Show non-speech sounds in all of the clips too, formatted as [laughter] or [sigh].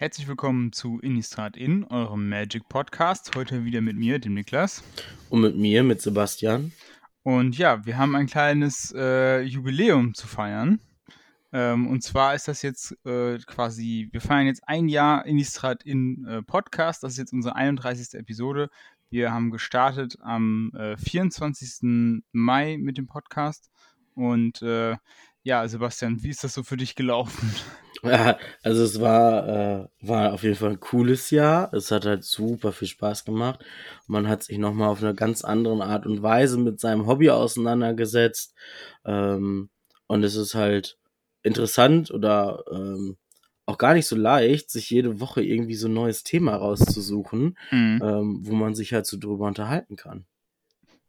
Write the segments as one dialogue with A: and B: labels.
A: Herzlich willkommen zu Innistrad In, eurem Magic Podcast. Heute wieder mit mir, dem Niklas.
B: Und mit mir, mit Sebastian.
A: Und ja, wir haben ein kleines äh, Jubiläum zu feiern. Ähm, und zwar ist das jetzt äh, quasi, wir feiern jetzt ein Jahr Innistrad In äh, Podcast. Das ist jetzt unsere 31. Episode. Wir haben gestartet am 24. Äh, Mai mit dem Podcast. Und äh, ja, Sebastian, wie ist das so für dich gelaufen?
B: Ja, [laughs] also es war, äh, war auf jeden Fall ein cooles Jahr. Es hat halt super viel Spaß gemacht. Man hat sich nochmal auf eine ganz andere Art und Weise mit seinem Hobby auseinandergesetzt. Ähm, und es ist halt interessant oder ähm, auch gar nicht so leicht, sich jede Woche irgendwie so ein neues Thema rauszusuchen, mhm. ähm, wo man sich halt so drüber unterhalten kann.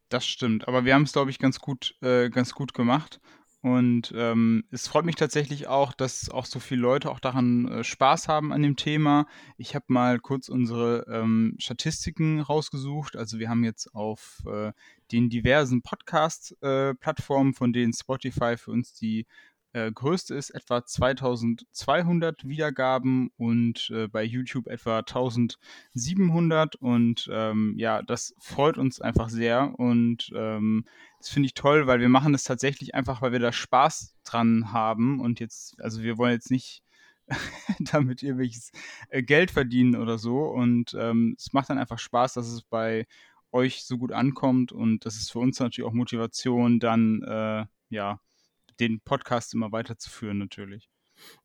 A: Das stimmt, aber wir haben es, glaube ich, ganz gut, äh, ganz gut gemacht. Und ähm, es freut mich tatsächlich auch, dass auch so viele Leute auch daran äh, Spaß haben an dem Thema. Ich habe mal kurz unsere ähm, Statistiken rausgesucht. Also wir haben jetzt auf äh, den diversen Podcast-Plattformen, äh, von denen Spotify für uns die äh, größte ist etwa 2200 Wiedergaben und äh, bei YouTube etwa 1700 und ähm, ja, das freut uns einfach sehr und ähm, das finde ich toll, weil wir machen das tatsächlich einfach, weil wir da Spaß dran haben und jetzt, also wir wollen jetzt nicht [laughs] damit irgendwelches äh, Geld verdienen oder so und ähm, es macht dann einfach Spaß, dass es bei euch so gut ankommt und das ist für uns natürlich auch Motivation, dann äh, ja den Podcast immer weiterzuführen natürlich.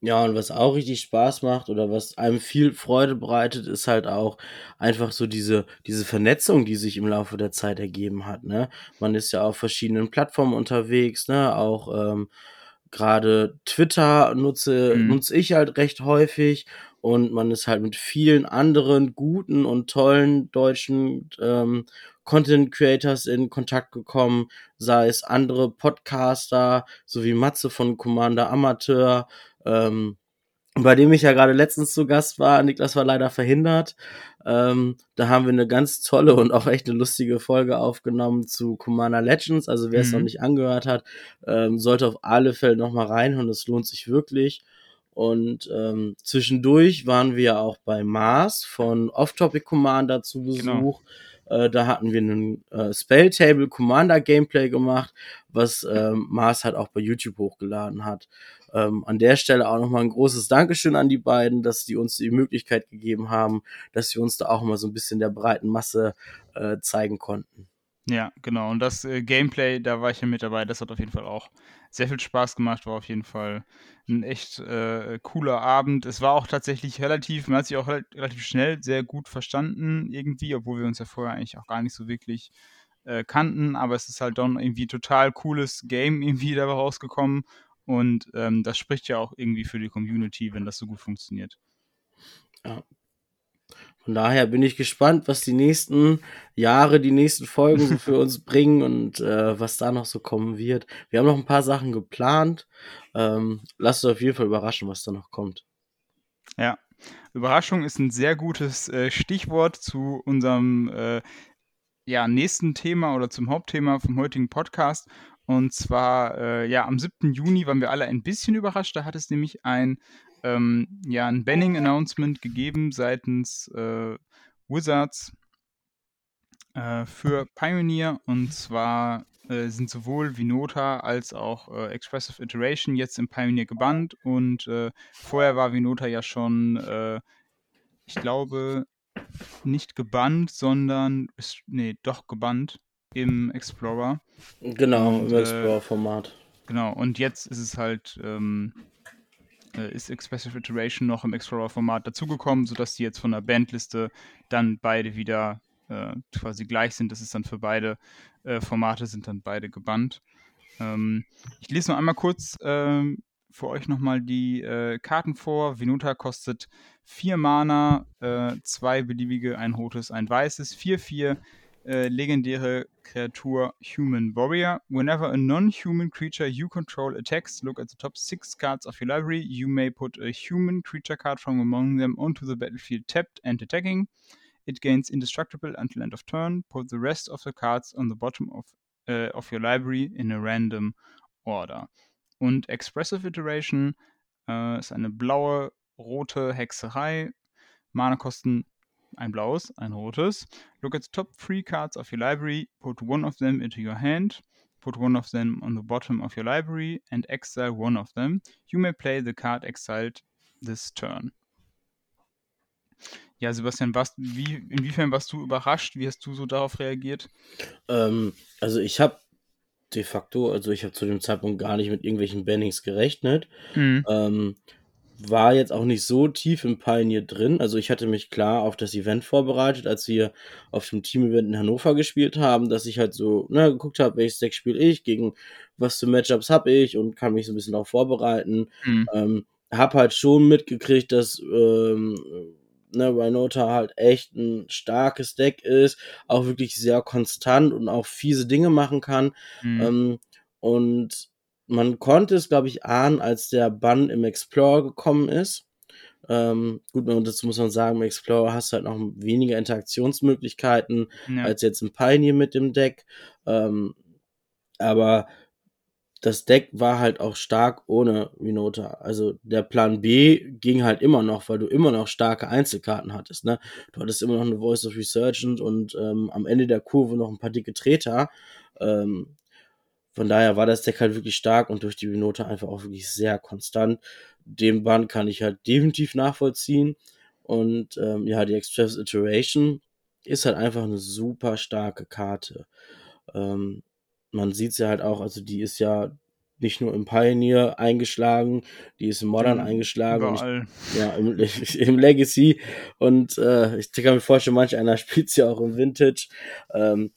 B: Ja, und was auch richtig Spaß macht oder was einem viel Freude bereitet, ist halt auch einfach so diese, diese Vernetzung, die sich im Laufe der Zeit ergeben hat. Ne? Man ist ja auf verschiedenen Plattformen unterwegs, ne? Auch ähm, gerade Twitter nutze, mhm. nutze ich halt recht häufig und man ist halt mit vielen anderen guten und tollen deutschen ähm, Content Creators in Kontakt gekommen, sei es andere Podcaster, so wie Matze von Commander Amateur, ähm, bei dem ich ja gerade letztens zu Gast war. Niklas war leider verhindert. Ähm, da haben wir eine ganz tolle und auch echt eine lustige Folge aufgenommen zu Commander Legends. Also wer es noch mhm. nicht angehört hat, ähm, sollte auf alle Fälle noch mal reinhören. Es lohnt sich wirklich. Und ähm, zwischendurch waren wir auch bei Mars von Off-Topic Commander zu genau. Besuch. Genau. Äh, da hatten wir einen äh, Spelltable Commander Gameplay gemacht, was ähm, Mars halt auch bei YouTube hochgeladen hat. Ähm, an der Stelle auch nochmal ein großes Dankeschön an die beiden, dass die uns die Möglichkeit gegeben haben, dass wir uns da auch mal so ein bisschen der breiten Masse äh, zeigen konnten.
A: Ja, genau. Und das äh, Gameplay, da war ich ja mit dabei. Das hat auf jeden Fall auch sehr viel Spaß gemacht. War auf jeden Fall ein echt äh, cooler Abend. Es war auch tatsächlich relativ, man hat sich auch relativ schnell sehr gut verstanden irgendwie, obwohl wir uns ja vorher eigentlich auch gar nicht so wirklich äh, kannten. Aber es ist halt dann irgendwie total cooles Game irgendwie dabei rausgekommen. Und ähm, das spricht ja auch irgendwie für die Community, wenn das so gut funktioniert.
B: Ja, von daher bin ich gespannt, was die nächsten Jahre, die nächsten Folgen so für [laughs] uns bringen und äh, was da noch so kommen wird. Wir haben noch ein paar Sachen geplant. Ähm, lasst euch auf jeden Fall überraschen, was da noch kommt.
A: Ja, Überraschung ist ein sehr gutes äh, Stichwort zu unserem äh, ja, nächsten Thema oder zum Hauptthema vom heutigen Podcast. Und zwar, äh, ja, am 7. Juni waren wir alle ein bisschen überrascht. Da hat es nämlich ein ähm, ja ein Banning-Announcement gegeben seitens äh, Wizards äh, für Pioneer und zwar äh, sind sowohl Vinota als auch äh, Expressive Iteration jetzt im Pioneer gebannt und äh, vorher war Vinota ja schon, äh, ich glaube, nicht gebannt, sondern, ist, nee, doch gebannt im Explorer.
B: Genau, und, im Explorer-Format.
A: Genau, und jetzt ist es halt ähm, äh, ist Expressive Iteration noch im Explorer-Format dazugekommen, sodass die jetzt von der Bandliste dann beide wieder äh, quasi gleich sind. Das ist dann für beide äh, Formate sind dann beide gebannt. Ähm, ich lese noch einmal kurz ähm, für euch nochmal die äh, Karten vor. Venuta kostet 4 Mana, 2 äh, beliebige, ein rotes, ein weißes, 4-4 äh, legendäre Kreatur Human Warrior. Whenever a non-human creature you control attacks, look at the top six cards of your library. You may put a human creature card from among them onto the battlefield tapped and attacking. It gains indestructible until end of turn. Put the rest of the cards on the bottom of, uh, of your library in a random order. Und Expressive Iteration äh, ist eine blaue rote Hexerei. Mana kosten ein blaues, ein rotes. Look at the top three cards of your library, put one of them into your hand, put one of them on the bottom of your library and exile one of them. You may play the card exiled this turn. Ja, Sebastian, warst, wie, inwiefern warst du überrascht? Wie hast du so darauf reagiert?
B: Ähm, also ich habe de facto, also ich habe zu dem Zeitpunkt gar nicht mit irgendwelchen Bannings gerechnet. Mhm. Ähm, war jetzt auch nicht so tief im Pioneer drin. Also ich hatte mich klar auf das Event vorbereitet, als wir auf dem Team-Event in Hannover gespielt haben, dass ich halt so ne, geguckt habe, welches Deck spiele ich, gegen was für Matchups habe ich und kann mich so ein bisschen darauf vorbereiten. Mhm. Ähm, hab halt schon mitgekriegt, dass ähm, ne, Rhinota halt echt ein starkes Deck ist, auch wirklich sehr konstant und auch fiese Dinge machen kann. Mhm. Ähm, und man konnte es, glaube ich, ahnen, als der Bann im Explorer gekommen ist. Ähm, gut, und dazu muss man sagen, im Explorer hast du halt noch weniger Interaktionsmöglichkeiten ja. als jetzt im Pioneer mit dem Deck. Ähm, aber das Deck war halt auch stark ohne Minota. Also der Plan B ging halt immer noch, weil du immer noch starke Einzelkarten hattest. Ne? Du hattest immer noch eine Voice of Resurgent und ähm, am Ende der Kurve noch ein paar dicke Treter. Ähm, von daher war das Deck halt wirklich stark und durch die Minota einfach auch wirklich sehr konstant. Den Band kann ich halt [laughs] definitiv nachvollziehen. Und ähm, ja, die Express Iteration ist halt einfach eine super starke Karte. Ähm, man sieht sie halt auch, also die ist ja nicht nur im Pioneer eingeschlagen, die ist im Modern mhm, eingeschlagen. Ich, ja, im, [laughs] im, Legacy. Und äh, ich kann mir vorstellen, manch einer [laughs] spielt sie auch im Vintage. Ähm,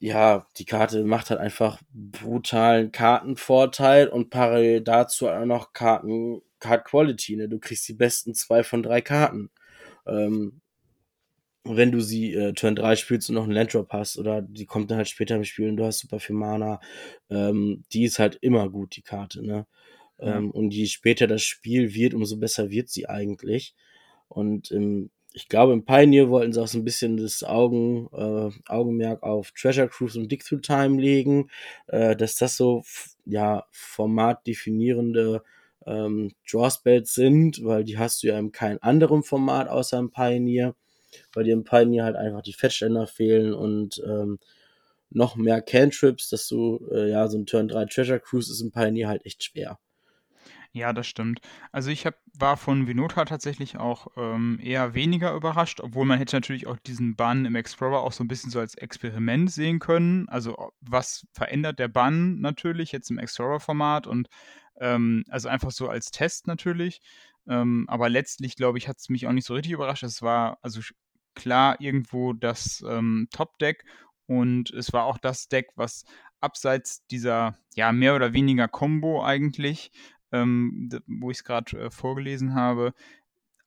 B: ja, die Karte macht halt einfach brutalen Kartenvorteil und parallel dazu auch noch Karten, Card Quality, ne? Du kriegst die besten zwei von drei Karten. Ähm, wenn du sie äh, Turn 3 spielst und noch einen Landdrop hast oder die kommt dann halt später im Spiel und du hast super viel Mana, ähm, die ist halt immer gut, die Karte, ne? Ähm, und je später das Spiel wird, umso besser wird sie eigentlich. Und ähm, ich glaube, im Pioneer wollten sie auch so ein bisschen das Augen, äh, Augenmerk auf Treasure Cruise und Dig Through Time legen, äh, dass das so ja formatdefinierende ähm, Drawspells sind, weil die hast du ja in keinem anderen Format außer im Pioneer weil dir im Pioneer halt einfach die Fettständer fehlen und ähm, noch mehr Cantrips, dass du, äh, ja, so ein Turn 3 Treasure Cruise ist im Pioneer halt echt schwer.
A: Ja, das stimmt. Also ich hab, war von Vinota tatsächlich auch ähm, eher weniger überrascht, obwohl man hätte natürlich auch diesen Bann im Explorer auch so ein bisschen so als Experiment sehen können. Also was verändert der Bann natürlich jetzt im Explorer-Format und ähm, also einfach so als Test natürlich. Ähm, aber letztlich, glaube ich, hat es mich auch nicht so richtig überrascht. Es war also klar irgendwo das ähm, Top-Deck und es war auch das Deck, was abseits dieser, ja, mehr oder weniger Combo eigentlich, ähm, wo ich es gerade äh, vorgelesen habe,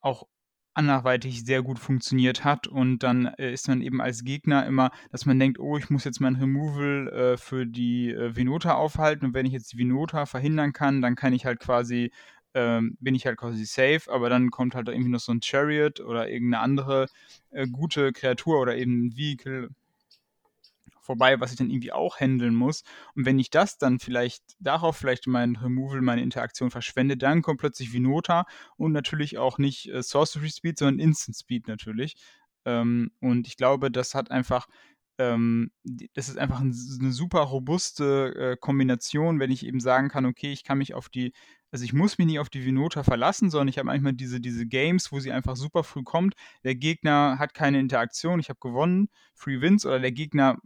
A: auch anderweitig sehr gut funktioniert hat und dann äh, ist man eben als Gegner immer, dass man denkt, oh, ich muss jetzt mein Removal äh, für die äh, Venota aufhalten und wenn ich jetzt die Venota verhindern kann, dann kann ich halt quasi ähm, bin ich halt quasi safe, aber dann kommt halt irgendwie noch so ein Chariot oder irgendeine andere äh, gute Kreatur oder eben ein Vehicle vorbei, was ich dann irgendwie auch handeln muss. Und wenn ich das dann vielleicht darauf vielleicht mein Removal, meine Interaktion verschwende, dann kommt plötzlich Vinota und natürlich auch nicht äh, Sorcery Speed, sondern Instant Speed natürlich. Ähm, und ich glaube, das hat einfach ähm, das ist einfach ein, eine super robuste äh, Kombination, wenn ich eben sagen kann, okay, ich kann mich auf die also ich muss mich nicht auf die Vinota verlassen, sondern ich habe manchmal diese, diese Games, wo sie einfach super früh kommt. Der Gegner hat keine Interaktion, ich habe gewonnen, Free Wins, oder der Gegner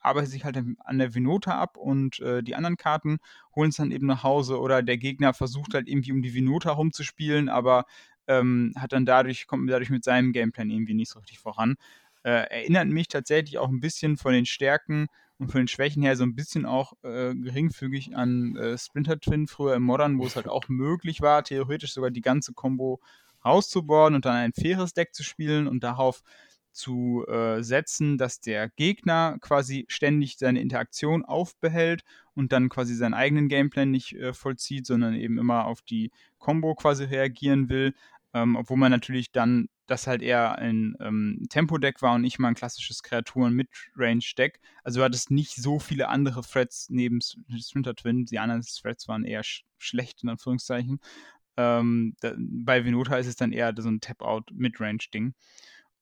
A: arbeitet sich halt an der Vinota ab und äh, die anderen Karten holen es dann eben nach Hause oder der Gegner versucht halt irgendwie um die Vinota rumzuspielen, aber ähm, hat dann dadurch, kommt dadurch mit seinem Gameplan irgendwie nicht so richtig voran. Äh, erinnert mich tatsächlich auch ein bisschen von den Stärken und von den Schwächen her so ein bisschen auch äh, geringfügig an äh, Splinter Twin früher im Modern, wo es halt auch möglich war, theoretisch sogar die ganze Combo rauszubohren und dann ein faires Deck zu spielen und darauf zu äh, setzen, dass der Gegner quasi ständig seine Interaktion aufbehält und dann quasi seinen eigenen Gameplan nicht äh, vollzieht, sondern eben immer auf die Combo quasi reagieren will. Ähm, obwohl man natürlich dann das halt eher ein ähm, Tempo-Deck war und nicht mal ein klassisches Kreaturen-Mid-Range-Deck. Also du hattest nicht so viele andere Threads neben Splinter Twin. Die anderen Threads waren eher sch schlecht, in Anführungszeichen. Ähm, da, bei Venota ist es dann eher so ein Tap-Out-Midrange-Ding.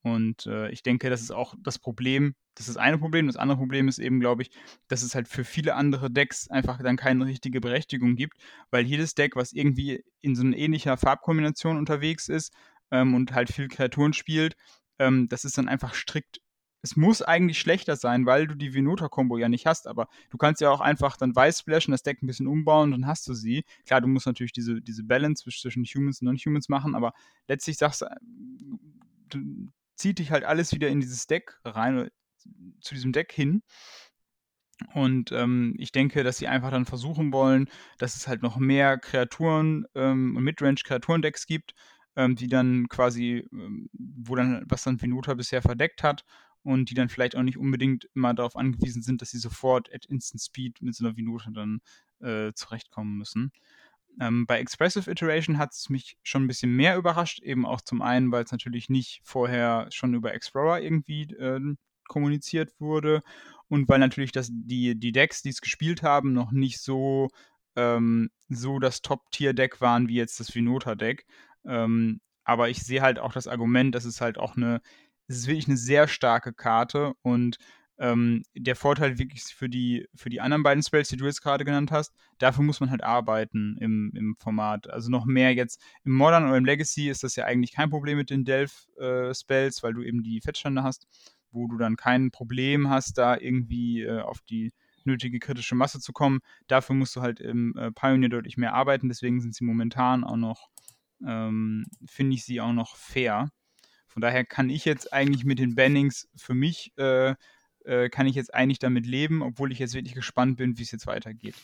A: Und äh, ich denke, das ist auch das Problem. Das ist eine Problem. Das andere Problem ist eben, glaube ich, dass es halt für viele andere Decks einfach dann keine richtige Berechtigung gibt, weil jedes Deck, was irgendwie in so einer ähnlicher Farbkombination unterwegs ist ähm, und halt viel Kreaturen spielt, ähm, das ist dann einfach strikt es muss eigentlich schlechter sein, weil du die Venota-Kombo ja nicht hast, aber du kannst ja auch einfach dann weiß splashen, das Deck ein bisschen umbauen, dann hast du sie. Klar, du musst natürlich diese, diese Balance zwischen Humans und Non-Humans machen, aber letztlich sagst du, zieht dich halt alles wieder in dieses Deck rein, zu diesem Deck hin. Und ähm, ich denke, dass sie einfach dann versuchen wollen, dass es halt noch mehr Kreaturen ähm, und Midrange-Kreaturen-Decks gibt, ähm, die dann quasi, ähm, wo dann, was dann Venota bisher verdeckt hat und die dann vielleicht auch nicht unbedingt immer darauf angewiesen sind, dass sie sofort at Instant Speed mit so einer Minute dann äh, zurechtkommen müssen. Ähm, bei Expressive Iteration hat es mich schon ein bisschen mehr überrascht, eben auch zum einen, weil es natürlich nicht vorher schon über Explorer irgendwie äh, kommuniziert wurde und weil natürlich das, die, die Decks, die es gespielt haben, noch nicht so, ähm, so das Top-Tier-Deck waren wie jetzt das Vinota-Deck. Ähm, aber ich sehe halt auch das Argument, dass es halt auch eine es ist wirklich eine sehr starke Karte und ähm, der Vorteil wirklich für die, für die anderen beiden Spells, die du jetzt gerade genannt hast, dafür muss man halt arbeiten im, im Format. Also noch mehr jetzt im Modern oder im Legacy ist das ja eigentlich kein Problem mit den Delph-Spells, äh, weil du eben die Fettstände hast, wo du dann kein Problem hast, da irgendwie äh, auf die nötige kritische Masse zu kommen. Dafür musst du halt im äh, Pioneer deutlich mehr arbeiten, deswegen sind sie momentan auch noch, ähm, finde ich sie auch noch fair. Von daher kann ich jetzt eigentlich mit den Bannings für mich äh, kann ich jetzt eigentlich damit leben, obwohl ich jetzt wirklich gespannt bin, wie es jetzt weitergeht.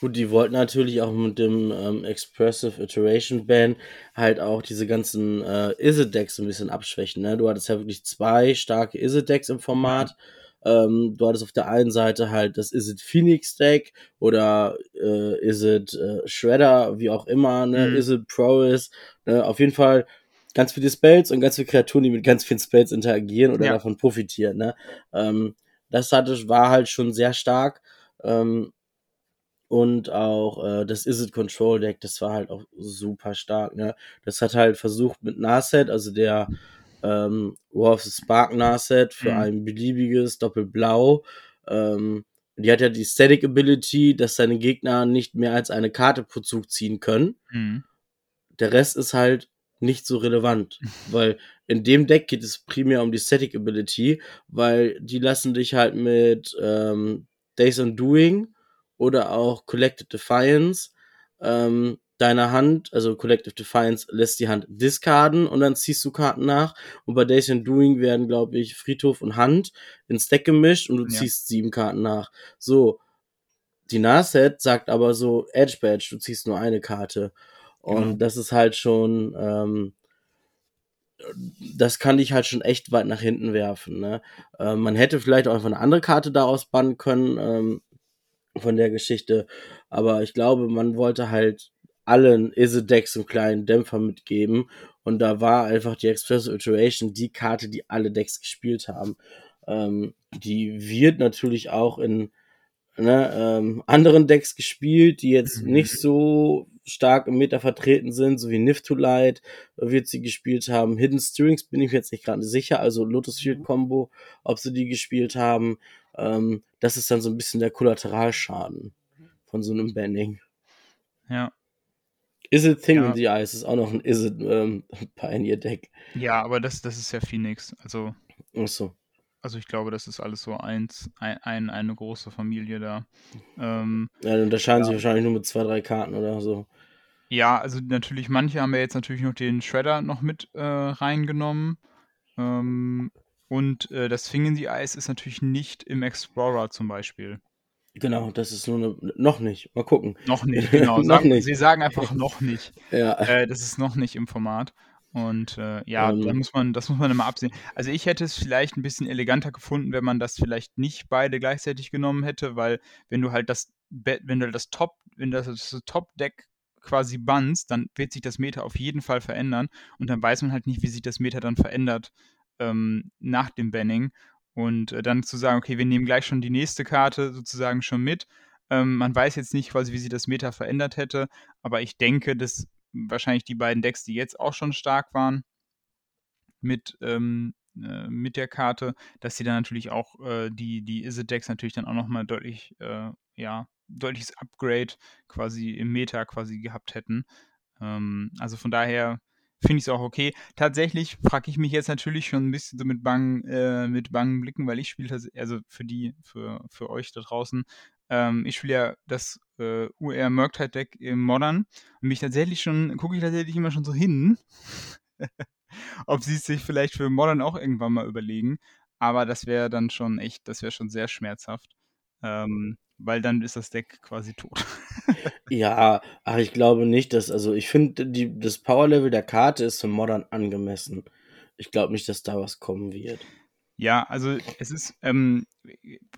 B: Gut, die wollten natürlich auch mit dem ähm, Expressive Iteration Ban halt auch diese ganzen äh, Izzet-Decks ein bisschen abschwächen. Ne? Du hattest ja wirklich zwei starke Izzet-Decks im Format. Ähm, du hattest auf der einen Seite halt das Is it Phoenix Deck oder äh, Is it äh, Shredder, wie auch immer, ne? Mhm. Is it Prowess. Ne? Auf jeden Fall ganz viele Spells und ganz viele Kreaturen, die mit ganz vielen Spells interagieren oder ja. davon profitieren. Ne? Ähm, das hatte, war halt schon sehr stark. Ähm, und auch äh, das Is It Control Deck, das war halt auch super stark. Ne? Das hat halt versucht mit Narset, also der ähm, War of the Spark Narset für mhm. ein beliebiges Doppelblau. Ähm, die hat ja die Static Ability, dass seine Gegner nicht mehr als eine Karte pro Zug ziehen können. Mhm. Der Rest ist halt nicht so relevant, [laughs] weil in dem Deck geht es primär um die Static Ability, weil die lassen dich halt mit ähm, Days on Doing oder auch Collective Defiance ähm, deine Hand, also Collective Defiance lässt die Hand discarden und dann ziehst du Karten nach. Und bei Days and Doing werden, glaube ich, Friedhof und Hand ins Deck gemischt und du ja. ziehst sieben Karten nach. So, die Narset sagt aber so, Edge Badge, du ziehst nur eine Karte. Und genau. das ist halt schon, ähm, das kann dich halt schon echt weit nach hinten werfen. Ne? Äh, man hätte vielleicht auch einfach eine andere Karte daraus bannen können ähm, von der Geschichte, aber ich glaube, man wollte halt allen Isedex einen kleinen Dämpfer mitgeben und da war einfach die Express Iteration die Karte, die alle Decks gespielt haben. Ähm, die wird natürlich auch in ne, ähm, anderen Decks gespielt, die jetzt mhm. nicht so stark im Meta vertreten sind, so wie Nift to Light wird sie gespielt haben. Hidden Steerings bin ich mir jetzt nicht gerade sicher, also Lotus Field mhm. Combo, ob sie die gespielt haben. Ähm, das ist dann so ein bisschen der Kollateralschaden von so einem Banning.
A: Ja.
B: Is it Thing ja. in the Eyes ist auch noch ein Is it ähm, [laughs] Pioneer Deck.
A: Ja, aber das, das ist ja Phoenix, also.
B: Ach so.
A: Also ich glaube, das ist alles so eins, ein, ein eine große Familie da. Ähm,
B: ja, dann unterscheiden ja. sich wahrscheinlich nur mit zwei, drei Karten oder so.
A: Ja, also natürlich, manche haben ja jetzt natürlich noch den Shredder noch mit äh, reingenommen. Ähm, und äh, das Thing in the Ice ist natürlich nicht im Explorer zum Beispiel.
B: Genau, das ist nur eine, noch nicht. Mal gucken.
A: Noch nicht, [laughs] genau.
B: noch
A: sagen,
B: nicht.
A: Sie sagen einfach noch nicht.
B: ja.
A: Äh, das ist noch nicht im Format. Und äh, ja, ähm, da muss man, das muss man immer absehen. Also ich hätte es vielleicht ein bisschen eleganter gefunden, wenn man das vielleicht nicht beide gleichzeitig genommen hätte, weil wenn du halt das wenn du das Top, wenn du das Top-Deck quasi bannst, dann wird sich das Meta auf jeden Fall verändern und dann weiß man halt nicht, wie sich das Meta dann verändert ähm, nach dem Banning. Und äh, dann zu sagen, okay, wir nehmen gleich schon die nächste Karte sozusagen schon mit. Ähm, man weiß jetzt nicht quasi, wie sich das Meta verändert hätte, aber ich denke, dass wahrscheinlich die beiden Decks, die jetzt auch schon stark waren mit, ähm, äh, mit der Karte, dass sie dann natürlich auch äh, die, die Izzet-Decks natürlich dann auch nochmal deutlich, äh, ja, deutliches Upgrade quasi im Meta quasi gehabt hätten. Ähm, also von daher finde ich es auch okay. Tatsächlich frage ich mich jetzt natürlich schon ein bisschen so mit bangen, äh, mit bangen Blicken, weil ich spiele, also für die, für, für euch da draußen, ähm, ich spiele ja das äh, UR Murktide Deck im Modern und mich tatsächlich schon, gucke ich tatsächlich immer schon so hin, [laughs] ob sie es sich vielleicht für Modern auch irgendwann mal überlegen. Aber das wäre dann schon echt, das wäre schon sehr schmerzhaft. Ähm, weil dann ist das Deck quasi tot. [laughs]
B: ja, ach, ich glaube nicht, dass, also ich finde, das Power-Level der Karte ist für Modern angemessen. Ich glaube nicht, dass da was kommen wird.
A: Ja, also es ist, ähm,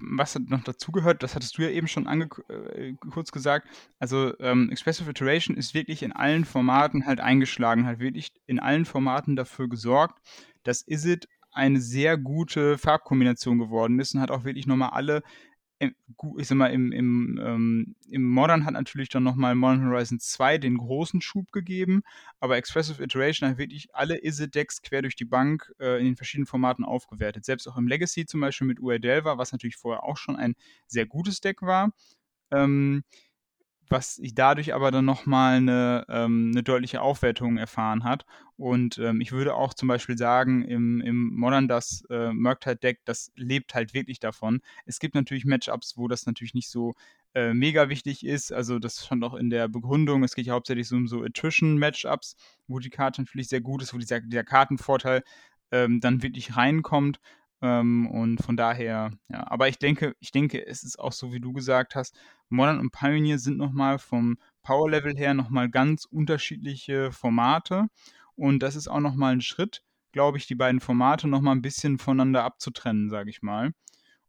A: was noch dazugehört, das hattest du ja eben schon äh, kurz gesagt, also ähm, Expressive Iteration ist wirklich in allen Formaten halt eingeschlagen, hat wirklich in allen Formaten dafür gesorgt, dass Isit eine sehr gute Farbkombination geworden ist und hat auch wirklich nochmal alle ich sag mal, im, im, ähm, im Modern hat natürlich dann nochmal Modern Horizon 2 den großen Schub gegeben, aber Expressive Iteration hat wirklich alle Izzet-Decks quer durch die Bank äh, in den verschiedenen Formaten aufgewertet. Selbst auch im Legacy zum Beispiel mit UR Delva, was natürlich vorher auch schon ein sehr gutes Deck war. Ähm, was ich dadurch aber dann nochmal eine, ähm, eine deutliche Aufwertung erfahren hat. Und ähm, ich würde auch zum Beispiel sagen, im, im Modern das äh, Murktide-Deck, das lebt halt wirklich davon. Es gibt natürlich Matchups, wo das natürlich nicht so äh, mega wichtig ist. Also das stand auch in der Begründung. Es geht ja hauptsächlich so um so Attrition-Matchups, wo die Karte natürlich sehr gut ist, wo dieser, dieser Kartenvorteil ähm, dann wirklich reinkommt. Ähm, und von daher, ja, aber ich denke, ich denke, es ist auch so, wie du gesagt hast, Modern und Pioneer sind nochmal vom Power-Level her nochmal ganz unterschiedliche Formate. Und das ist auch nochmal ein Schritt, glaube ich, die beiden Formate nochmal ein bisschen voneinander abzutrennen, sage ich mal.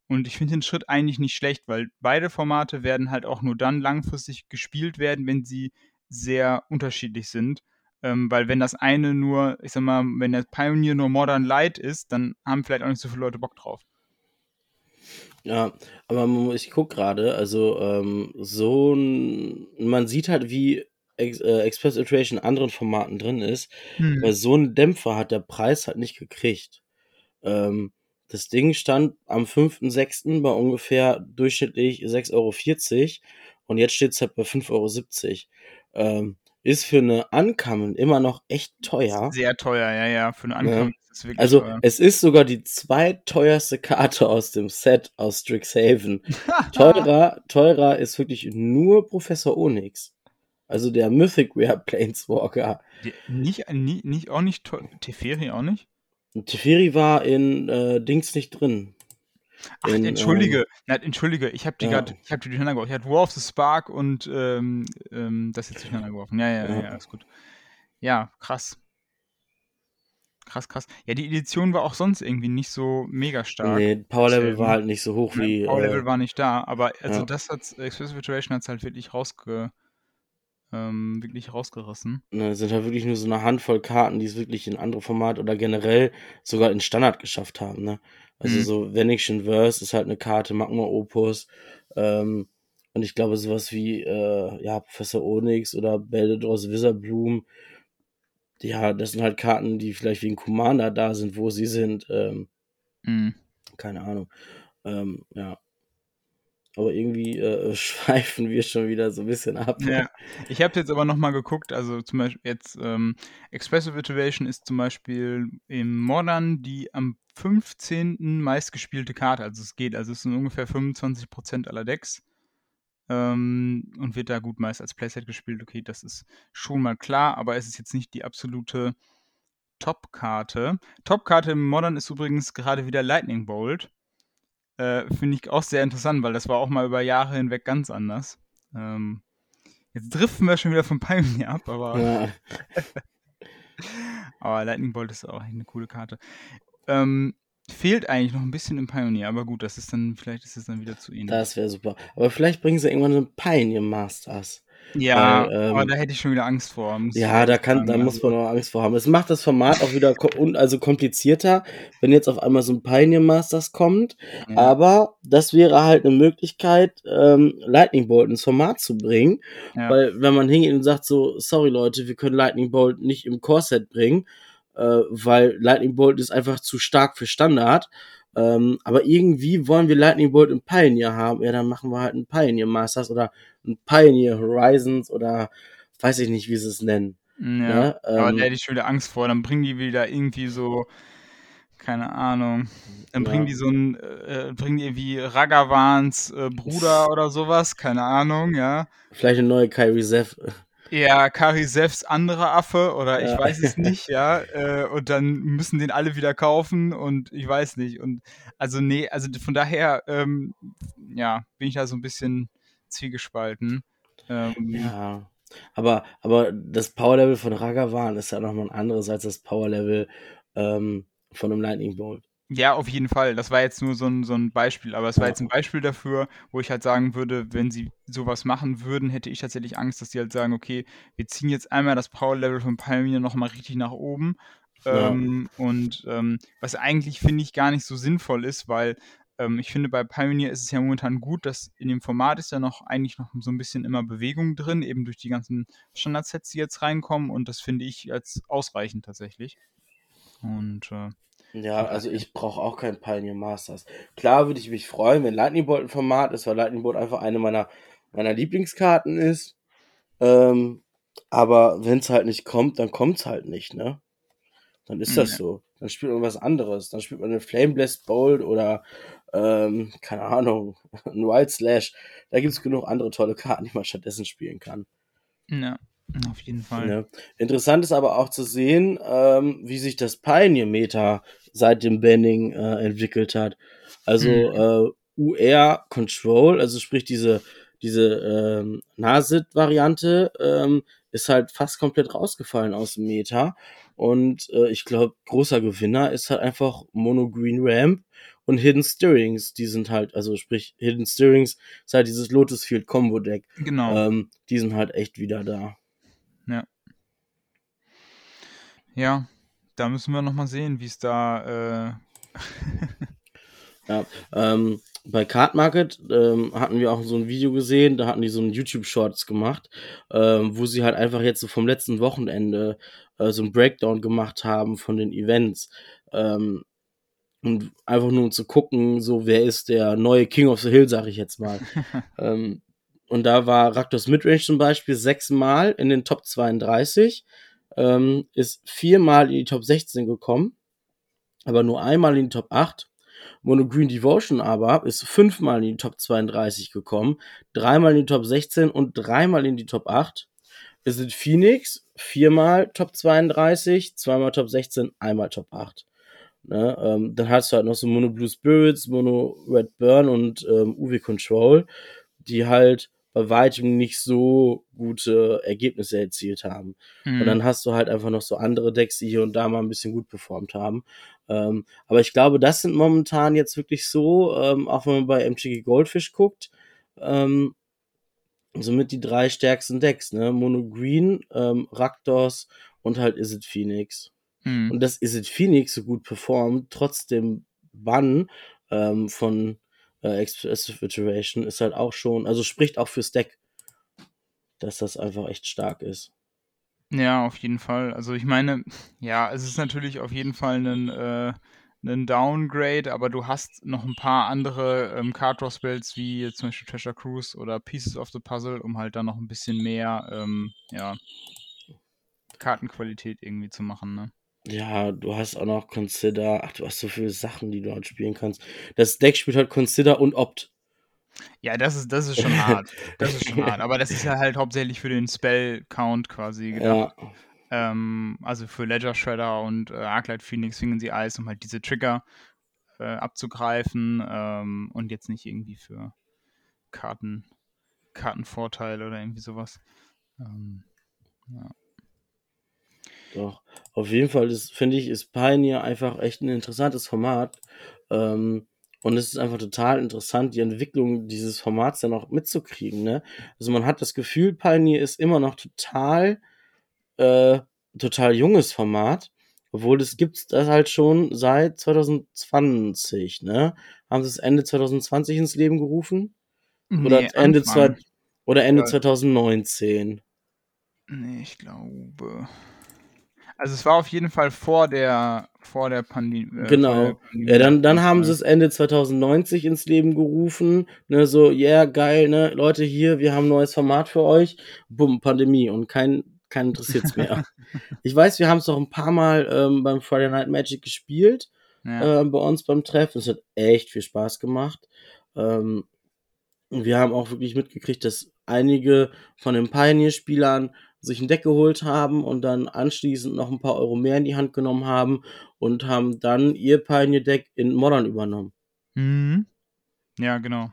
A: Und ich finde den Schritt eigentlich nicht schlecht, weil beide Formate werden halt auch nur dann langfristig gespielt werden, wenn sie sehr unterschiedlich sind. Ähm, weil wenn das eine nur, ich sag mal, wenn der Pioneer nur Modern Light ist, dann haben vielleicht auch nicht so viele Leute Bock drauf.
B: Ja, aber ich gucke gerade, also ähm, so ein, man sieht halt, wie Ex äh, Express Iteration in anderen Formaten drin ist, hm. weil so ein Dämpfer hat der Preis halt nicht gekriegt. Ähm, das Ding stand am 5.6. bei ungefähr durchschnittlich 6,40 Euro und jetzt steht es halt bei 5,70 Euro. Ähm, ist für eine Uncommon immer noch echt teuer.
A: Sehr teuer, ja, ja. Für eine Uncommon ja.
B: ist es wirklich Also, teuer. es ist sogar die zweiteuerste Karte aus dem Set aus Strixhaven. [laughs] teurer, teurer ist wirklich nur Professor Onyx. Also der Mythic Rare Planeswalker.
A: Die, nicht, nie, nicht, auch nicht, Teferi auch nicht?
B: Teferi war in äh, Dings nicht drin.
A: Ach, in, entschuldige, ähm, Nein, entschuldige, ich habe die ja. gerade, ich habe die durcheinander geworfen. Ich hatte War of the Spark und ähm, ähm, das jetzt durcheinander geworfen. Ja, ja, ja, ja, ist gut. Ja, krass. Krass, krass. Ja, die Edition war auch sonst irgendwie nicht so mega stark. Nee,
B: Power Level war halt nicht so hoch wie.
A: Power Level äh, war nicht da, aber also ja. das hat Exclusive Iteration hat es halt wirklich rausge, ähm, wirklich rausgerissen.
B: Ne, sind halt wirklich nur so eine Handvoll Karten, die es wirklich in andere Formate oder generell sogar in Standard geschafft haben, ne? Also mhm. so Venetian Verse ist halt eine Karte, Magma Opus. Ähm, und ich glaube, sowas wie äh, ja, Professor Onyx oder Beldedros Wizardbloom, ja, das sind halt Karten, die vielleicht wie ein Commander da sind, wo sie sind. Ähm, mhm. Keine Ahnung. Ähm, ja. Aber irgendwie äh, [laughs] schweifen wir schon wieder so ein bisschen ab.
A: Ja, ich habe jetzt aber nochmal geguckt, also zum Beispiel jetzt ähm, Expressive Iteration ist zum Beispiel im Modern die am 15. meistgespielte Karte. Also es geht, also es sind ungefähr 25% aller Decks. Ähm, und wird da gut meist als Playset gespielt. Okay, das ist schon mal klar, aber es ist jetzt nicht die absolute Top-Karte. Top-Karte im Modern ist übrigens gerade wieder Lightning Bolt. Äh, Finde ich auch sehr interessant, weil das war auch mal über Jahre hinweg ganz anders. Ähm, jetzt driften wir schon wieder vom Pioneer ab, aber. Ja. [laughs] aber Lightning Bolt ist auch eine coole Karte. Ähm, fehlt eigentlich noch ein bisschen im Pioneer, aber gut, das ist dann, vielleicht ist es dann wieder zu ihnen.
B: Das wäre super. Aber vielleicht bringen sie irgendwann so ein Pioneer Masters.
A: Ja, weil, ähm, aber da hätte ich schon wieder Angst vor.
B: Ja, da kann, da muss man auch Angst vor haben. Es macht das Format auch wieder also komplizierter, wenn jetzt auf einmal so ein Pioneer Masters kommt. Ja. Aber das wäre halt eine Möglichkeit, ähm, Lightning Bolt ins Format zu bringen. Ja. Weil wenn man hingeht und sagt so, sorry Leute, wir können Lightning Bolt nicht im Core-Set bringen, äh, weil Lightning Bolt ist einfach zu stark für Standard. Ähm, aber irgendwie wollen wir Lightning Bolt im Pioneer haben. Ja, dann machen wir halt ein Pioneer Masters oder ein Pioneer Horizons oder weiß ich nicht, wie sie es nennen.
A: Ja, aber ähm, da hätte ich schon wieder Angst vor. Dann bringen die wieder irgendwie so, keine Ahnung, dann ja. bringen die so ein, äh, bringen die irgendwie Ragavans äh, Bruder oder sowas, keine Ahnung, ja.
B: Vielleicht eine neue Kyrie Zeff.
A: Ja, Karisevs anderer Affe oder ich ja. weiß es [laughs] nicht, ja. Äh, und dann müssen den alle wieder kaufen und ich weiß nicht. Und also nee, also von daher, ähm, ja, bin ich da so ein bisschen zwiegespalten.
B: Ähm, ja. Aber, aber das Powerlevel von Ragavan ist ja nochmal ein anderes als das Powerlevel ähm, von einem Lightning Bolt.
A: Ja, auf jeden Fall. Das war jetzt nur so ein, so ein Beispiel, aber es war jetzt ein Beispiel dafür, wo ich halt sagen würde, wenn sie sowas machen würden, hätte ich tatsächlich Angst, dass sie halt sagen, okay, wir ziehen jetzt einmal das Power-Level von Pioneer nochmal richtig nach oben. Ja. Ähm, und ähm, was eigentlich, finde ich, gar nicht so sinnvoll ist, weil ähm, ich finde, bei Pioneer ist es ja momentan gut, dass in dem Format ist ja noch eigentlich noch so ein bisschen immer Bewegung drin, eben durch die ganzen Standardsets, die jetzt reinkommen und das finde ich als ausreichend tatsächlich. Und äh,
B: ja, also ich brauche auch kein Pioneer Masters. Klar würde ich mich freuen, wenn Lightning Bolt ein Format ist, weil Lightning Bolt einfach eine meiner, meiner Lieblingskarten ist. Ähm, aber wenn es halt nicht kommt, dann kommt es halt nicht, ne? Dann ist das so. Dann spielt man was anderes. Dann spielt man eine Flame Blast Bolt oder, ähm, keine Ahnung, [laughs] ein Wild Slash. Da gibt es genug andere tolle Karten, die man stattdessen spielen kann.
A: Ja. Auf jeden Fall. Ja.
B: Interessant ist aber auch zu sehen, ähm, wie sich das Pioneer-Meta seit dem Banning äh, entwickelt hat. Also mhm. äh, UR Control, also sprich diese, diese ähm, Nasit-Variante, ähm, ist halt fast komplett rausgefallen aus dem Meta. Und äh, ich glaube, großer Gewinner ist halt einfach Mono Green Ramp und Hidden Stirrings. Die sind halt, also sprich, Hidden Stirrings ist halt dieses Lotus Field Combo Deck.
A: Genau.
B: Ähm, die sind halt echt wieder da.
A: Ja. Ja, da müssen wir nochmal sehen, wie es da. Äh [laughs]
B: ja, ähm, bei Card Market ähm, hatten wir auch so ein Video gesehen, da hatten die so ein YouTube-Shorts gemacht, ähm, wo sie halt einfach jetzt so vom letzten Wochenende äh, so ein Breakdown gemacht haben von den Events. Ähm, und einfach nur um zu gucken, so wer ist der neue King of the Hill, sag ich jetzt mal. [laughs] ähm, und da war Raktos Midrange zum Beispiel sechsmal in den Top 32, ähm, ist viermal in die Top 16 gekommen, aber nur einmal in die Top 8. Mono Green Devotion aber ist fünfmal in die Top 32 gekommen, dreimal in die Top 16 und dreimal in die Top 8. Es sind Phoenix, viermal Top 32, zweimal Top 16, einmal Top 8. Ne, ähm, dann hast du halt noch so Mono Blue Spirits, Mono Red Burn und ähm, UV Control, die halt bei weitem nicht so gute Ergebnisse erzielt haben. Mhm. Und dann hast du halt einfach noch so andere Decks, die hier und da mal ein bisschen gut performt haben. Ähm, aber ich glaube, das sind momentan jetzt wirklich so, ähm, auch wenn man bei MTG Goldfish guckt, ähm, somit die drei stärksten Decks, ne? Mono Green, ähm, Rakdos und halt Isit Phoenix. Mhm. Und dass Isit Phoenix so gut performt, trotz dem Bann ähm, von äh, Expressive Iteration ist halt auch schon, also spricht auch fürs Deck, dass das einfach echt stark ist.
A: Ja, auf jeden Fall. Also ich meine, [laughs] ja, es ist natürlich auf jeden Fall ein, äh, ein Downgrade, aber du hast noch ein paar andere ähm, Card Draw Spells wie zum Beispiel Treasure Cruise oder Pieces of the Puzzle, um halt dann noch ein bisschen mehr, ähm, ja, Kartenqualität irgendwie zu machen, ne?
B: Ja, du hast auch noch Consider. Ach, du hast so viele Sachen, die du halt spielen kannst. Das Deck spielt halt Consider und Opt.
A: Ja, das ist, das ist schon [laughs] hart. Das ist schon hart. Aber das ist ja halt hauptsächlich für den Spell-Count quasi gedacht. Ja. Ähm, also für Ledger Shredder und äh, Arclight Phoenix fingen sie Eis, um halt diese Trigger äh, abzugreifen ähm, und jetzt nicht irgendwie für Karten, Kartenvorteile oder irgendwie sowas. Ähm, ja.
B: Doch, auf jeden Fall finde ich, ist Pioneer einfach echt ein interessantes Format. Ähm, Und es ist einfach total interessant, die Entwicklung dieses Formats dann auch mitzukriegen. Ne? Also man hat das Gefühl, Pioneer ist immer noch total, äh, total junges Format, obwohl es gibt das halt schon seit 2020. Ne? Haben sie es Ende 2020 ins Leben gerufen? Oder
A: Nee,
B: Ende, zwei, oder Ende
A: Ja.
B: 2019?
A: Nee, ich glaube. Also es war auf jeden Fall vor der vor der Pandemie. Äh,
B: Genau.
A: der Pandemie
B: Ja, dann, dann haben sie es Ende 2090 ins Leben gerufen. Ne, so, ja, yeah, geil, ne, Leute, hier, wir haben ein neues Format für euch. Bumm, Pandemie und kein, kein interessiert's mehr. [laughs] ich weiß, wir haben es noch ein paar Mal ähm, beim Friday Night Magic gespielt,
A: Ja.
B: äh, bei uns beim Treffen. Es hat echt viel Spaß gemacht. Ähm, und wir haben auch wirklich mitgekriegt, dass einige von den Pioneer-Spielern sich ein Deck geholt haben und dann anschließend noch ein paar Euro mehr in die Hand genommen haben und haben dann ihr Pioneer-Deck in Modern übernommen.
A: Mhm. Ja, genau.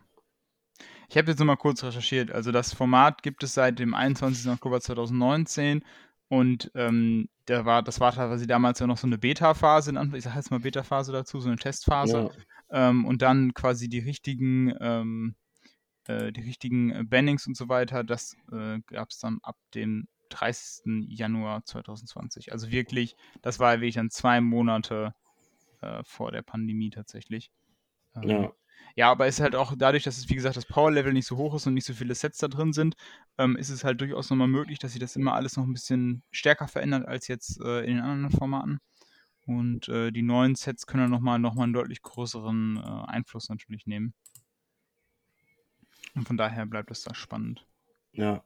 A: Ich habe jetzt noch mal kurz recherchiert. Also das Format gibt es seit dem 21. Oktober 2019 und ähm, da war, das war quasi damals ja noch so eine Beta-Phase, ich sage jetzt mal Beta-Phase dazu, so eine Testphase.
B: Ja,
A: Ähm, und dann quasi die richtigen, ähm, äh, die richtigen Bannings und so weiter, das äh, gab es dann ab dem 30. Januar 2020. Also wirklich, das war wirklich dann zwei Monate äh, vor der Pandemie tatsächlich. Ähm,
B: ja,
A: ja, aber es ist halt auch dadurch, dass es, wie gesagt, das Power-Level nicht so hoch ist und nicht so viele Sets da drin sind, ähm, ist es halt durchaus nochmal möglich, dass sich das immer alles noch ein bisschen stärker verändert als jetzt äh, in den anderen Formaten. Und äh, die neuen Sets können dann nochmal noch mal einen deutlich größeren äh, Einfluss natürlich nehmen. Und von daher bleibt es da spannend.
B: ja.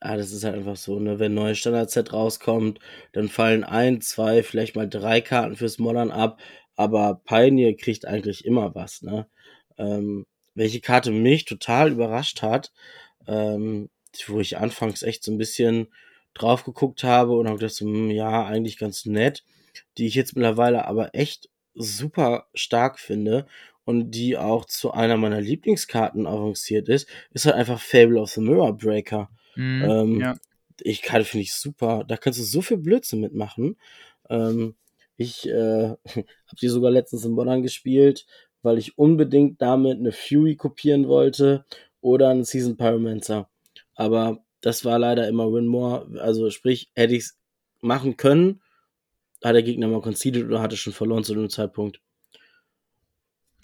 B: Ah, das ist halt einfach so, ne? Wenn ein neues Standard-Set rauskommt, dann fallen ein, zwei, vielleicht mal drei Karten fürs Modern ab, aber Pioneer kriegt eigentlich immer was, ne? Ähm, welche Karte mich total überrascht hat, ähm, wo ich anfangs echt so ein bisschen drauf geguckt habe und habe gedacht, so, hm, ja, eigentlich ganz nett, die ich jetzt mittlerweile aber echt super stark finde und die auch zu einer meiner Lieblingskarten avanciert ist, ist halt einfach Fable of the Mirror Breaker.
A: Mhm,
B: Ähm,
A: ja.
B: ich Karte finde ich super. Da kannst du so viel Blödsinn mitmachen. Ähm, ich äh, [laughs] habe die sogar letztens in Modern gespielt, weil ich unbedingt damit eine Fury kopieren wollte oder einen Season Pyromancer. Aber das war leider immer Win More. Also sprich, hätte ich es machen können, hat der Gegner mal conceded oder hatte schon verloren zu dem Zeitpunkt.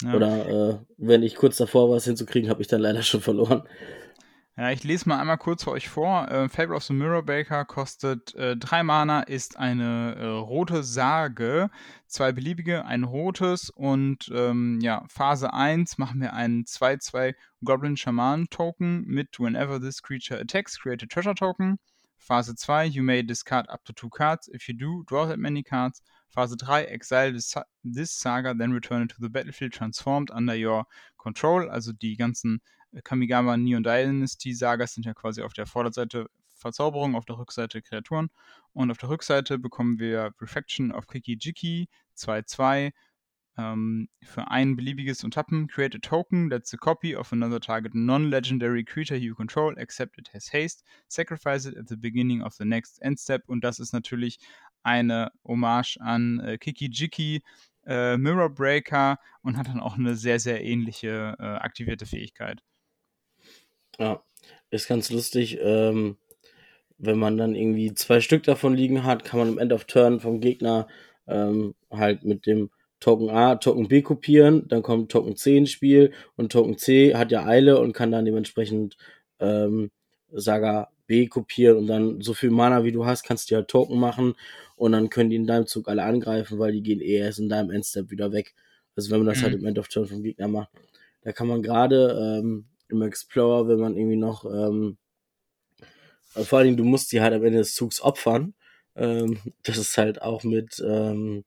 A: ja.
B: Oder äh, wenn ich kurz davor war, es hinzukriegen, habe ich dann leider schon verloren.
A: Ja, ich lese mal einmal kurz für euch vor. Äh, Fable of the Mirror Breaker kostet äh, Mana, ist eine äh, rote Sage, zwei beliebige, ein rotes und ähm, ja, Phase 1 machen wir einen 2-2 Goblin Shaman Token mit Whenever this creature attacks, create a treasure token. Phase 2, you may discard up to two cards. If you do, draw that many cards. Phase 3, exile this, this saga, then return it to the battlefield transformed under your control. Also die ganzen Kamigawa Neon Dynasty Sagas sind ja quasi auf der Vorderseite Verzauberung, auf der Rückseite Kreaturen. Und auf der Rückseite bekommen wir Reflection of Kiki Jiki 2-2 ähm, für ein beliebiges und tappen. Create a token that's a copy of another target non-legendary creature you control, except it has haste. Sacrifice it at the beginning of the next end step. Und das ist natürlich eine Hommage an äh, Kiki Jiki, äh, Mirror Breaker und hat dann auch eine sehr, sehr ähnliche äh, aktivierte Fähigkeit.
B: Ja, ist ganz lustig. Ähm, wenn man dann irgendwie zwei Stück davon liegen hat, kann man im End of Turn vom Gegner ähm, halt mit dem Token A Token B kopieren. Dann kommt Token C ins Spiel und Token C hat ja Eile und kann dann dementsprechend ähm, Saga B kopieren und dann so viel Mana wie du hast, kannst du halt Token machen und dann können die in deinem Zug alle angreifen, weil die gehen eh erst in deinem Endstep wieder weg. Also wenn man das
A: Mhm.
B: halt im End of Turn vom Gegner macht. Da kann man gerade ähm, im Explorer, wenn man irgendwie noch, ähm, äh, vor allen Dingen, du musst die halt am Ende des Zugs opfern. Ähm, [laughs] das ist halt auch mit, ähm,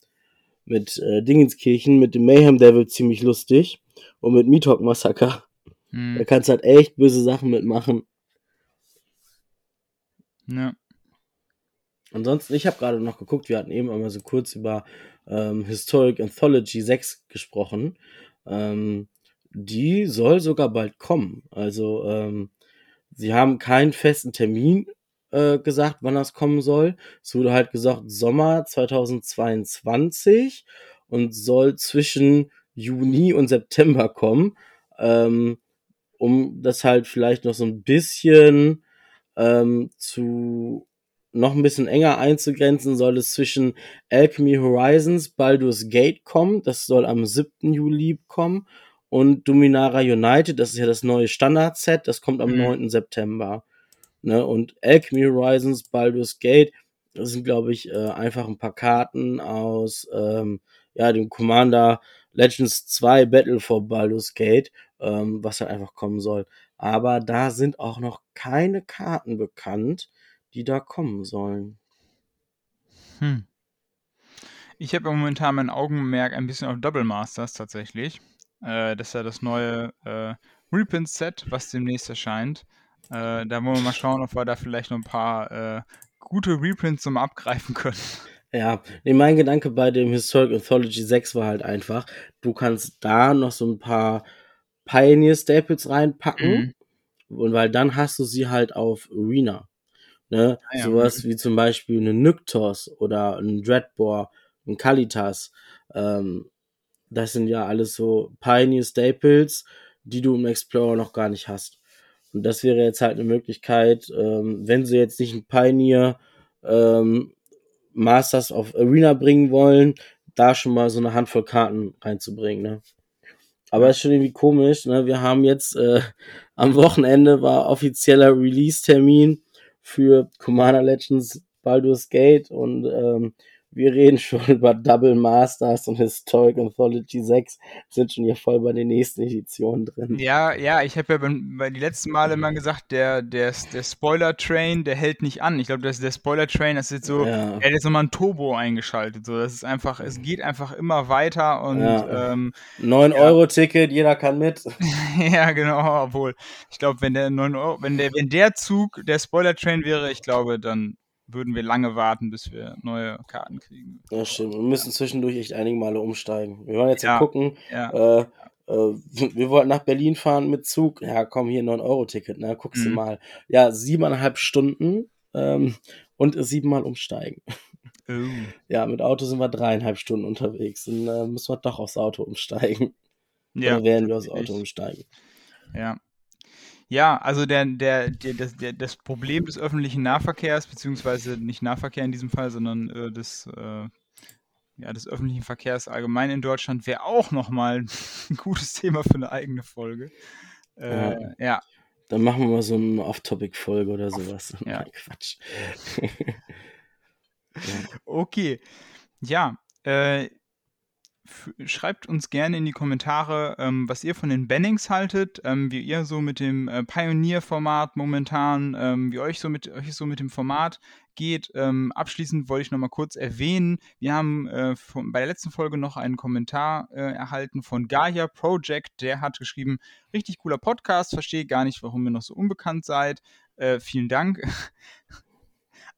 B: mit äh, Dingenskirchen, mit dem Mayhem Devil ziemlich lustig und mit Mithawk Massaker. Da
A: Mhm.
B: kannst du halt echt böse Sachen mitmachen.
A: Ja.
B: Ansonsten, ich habe gerade noch geguckt, wir hatten eben einmal so kurz über ähm, Historic Anthology 6 gesprochen. Ähm, die soll sogar bald kommen. Also, ähm, sie haben keinen festen Termin äh, gesagt, wann das kommen soll. Es wurde halt gesagt Sommer 2022 und soll zwischen Juni und September kommen, ähm, um das halt vielleicht noch so ein bisschen ähm, zu noch ein bisschen enger einzugrenzen, soll es zwischen Alchemy Horizons, Baldur's Gate kommen, das soll am 7. Juli kommen, und Dominaria United, das ist ja das neue Standard-Set, das kommt am mhm. 9. September. Ne? Und Alchemy Horizons, Baldur's Gate, das sind, glaube ich, äh, einfach ein paar Karten aus ähm, ja, dem Commander Legends 2 Battle for Baldur's Gate, ähm, was halt einfach kommen soll. Aber da sind auch noch keine Karten bekannt, die da kommen sollen.
A: Hm. Ich habe momentan mein Augenmerk ein bisschen auf Double Masters tatsächlich. Äh, das ist ja das neue äh, Reprint-Set, was demnächst erscheint. Äh, da wollen wir mal schauen, ob wir da vielleicht noch ein paar äh, gute Reprints zum Abgreifen können.
B: Ja, nee, mein Gedanke bei dem Historic Anthology 6 war halt einfach, du kannst da noch so ein paar Pioneer Staples reinpacken. Mhm. Und weil dann hast du sie halt auf Arena. Ne? Ah, ja, Sowas wie zum Beispiel eine Nyktos oder ein Dreadbore, ein Kalitas. Ähm, das sind ja alles so Pioneer Staples, die du im Explorer noch gar nicht hast. Und das wäre jetzt halt eine Möglichkeit, ähm, wenn sie jetzt nicht ein Pioneer ähm, Masters of Arena bringen wollen, da schon mal so eine Handvoll Karten reinzubringen. Ne? Aber ist schon irgendwie komisch. Ne? Wir haben jetzt äh, [laughs] am Wochenende war offizieller Release-Termin für Commander Legends Baldur's Gate und ähm, wir reden schon [laughs] über Double Masters und Historic Anthology 6, sind schon hier voll bei den nächsten Editionen drin.
A: Ja, ja, ich habe ja bei, bei die letzten Male immer gesagt, der, der, der Spoiler-Train, der hält nicht an. Ich glaube, der Spoiler-Train, das ist jetzt so, ja. er hat jetzt nochmal ein Turbo eingeschaltet. So, das ist einfach, es geht einfach immer weiter und ja. ähm,
B: 9-Euro-Ticket, jeder kann mit. [laughs] [laughs]
A: ja, genau, obwohl, ich glaube, wenn der 9 Euro, wenn der, wenn der Zug der Spoiler-Train wäre, ich glaube, dann würden wir lange warten, bis wir neue Karten kriegen.
B: Ja, stimmt. Wir müssen zwischendurch echt einige Male umsteigen. Wir wollen jetzt ja, gucken. Ja. Äh, äh, wir wollten nach Berlin fahren mit Zug. Ja, komm, hier 9-Euro-Ticket, ne? Guckst mhm. du mal. Ja, siebeneinhalb Stunden ähm, und siebenmal umsteigen. Oh. [laughs] Ja, mit Auto sind wir dreieinhalb Stunden unterwegs. Dann äh, müssen wir doch aufs Auto umsteigen. Ja. Oder werden wir aufs Auto umsteigen.
A: Ja, ja, also der, der, der, das, der, das Problem des öffentlichen Nahverkehrs, beziehungsweise nicht Nahverkehr in diesem Fall, sondern äh, des, äh, ja, des öffentlichen Verkehrs allgemein in Deutschland wäre auch nochmal [laughs] ein gutes Thema für eine eigene Folge. Äh, ja. ja.
B: Dann machen wir mal so eine Off-Topic-Folge oder sowas.
A: Ja. [laughs] Nein, Quatsch. [laughs] okay. Ja, äh, schreibt uns gerne in die Kommentare, ähm, was ihr von den Bannings haltet, ähm, wie ihr so mit dem äh, Pioneer-Format momentan, ähm, wie euch so mit euch so mit dem Format geht. Ähm, abschließend wollte ich noch mal kurz erwähnen, wir haben äh, von, bei der letzten Folge noch einen Kommentar äh, erhalten von Gaia Project, der hat geschrieben, richtig cooler Podcast, verstehe gar nicht, warum ihr noch so unbekannt seid. Äh, vielen Dank. [laughs]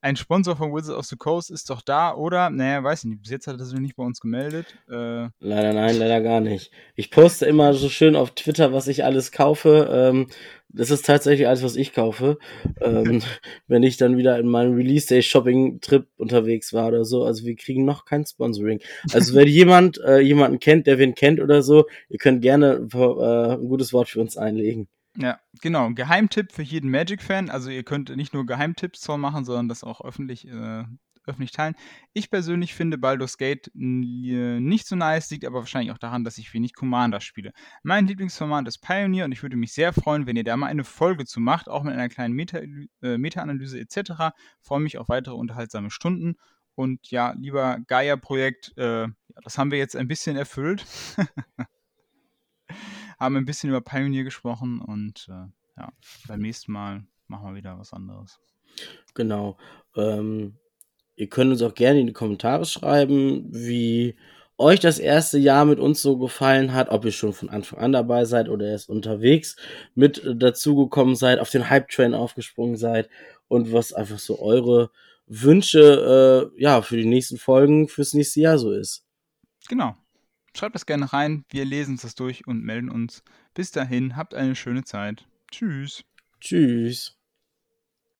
A: ein Sponsor von Wizards of the Coast ist doch da, oder? Naja, weiß ich nicht. Bis jetzt hat er sich nicht bei uns gemeldet. Äh,
B: leider nein, leider gar nicht. Ich poste immer so schön auf Twitter, was ich alles kaufe. Ähm, das ist tatsächlich alles, was ich kaufe. Ähm, [laughs] wenn ich dann wieder in meinem Release Day Shopping Trip unterwegs war oder so. Also wir kriegen noch kein Sponsoring. Also wenn [laughs] jemand äh, jemanden kennt, der wen kennt oder so, ihr könnt gerne äh, ein gutes Wort für uns einlegen.
A: Ja, genau. Geheimtipp für jeden Magic-Fan. Also ihr könnt nicht nur Geheimtipps zwar machen, sondern das auch öffentlich, äh, öffentlich teilen. Ich persönlich finde Baldur's Gate äh, nicht so nice, liegt aber wahrscheinlich auch daran, dass ich wenig Commander spiele. Mein Lieblingsformat ist Pioneer und ich würde mich sehr freuen, wenn ihr da mal eine Folge zu macht, auch mit einer kleinen äh, Meta-Analyse äh, Meta etc. Freue mich auf weitere unterhaltsame Stunden. Und ja, lieber Gaia-Projekt, äh, das haben wir jetzt ein bisschen erfüllt. [laughs] haben ein bisschen über Pioneer gesprochen und äh, ja, beim nächsten Mal machen wir wieder was anderes.
B: Genau. Ähm, ihr könnt uns auch gerne in die Kommentare schreiben, wie euch das erste Jahr mit uns so gefallen hat, ob ihr schon von Anfang an dabei seid oder erst unterwegs mit dazugekommen seid, auf den Hype-Train aufgesprungen seid und was einfach so eure Wünsche äh, ja für die nächsten Folgen fürs nächste Jahr so ist.
A: Genau. Schreibt das gerne rein. Wir lesen es durch und melden uns. Bis dahin, habt eine schöne Zeit. Tschüss.
B: Tschüss.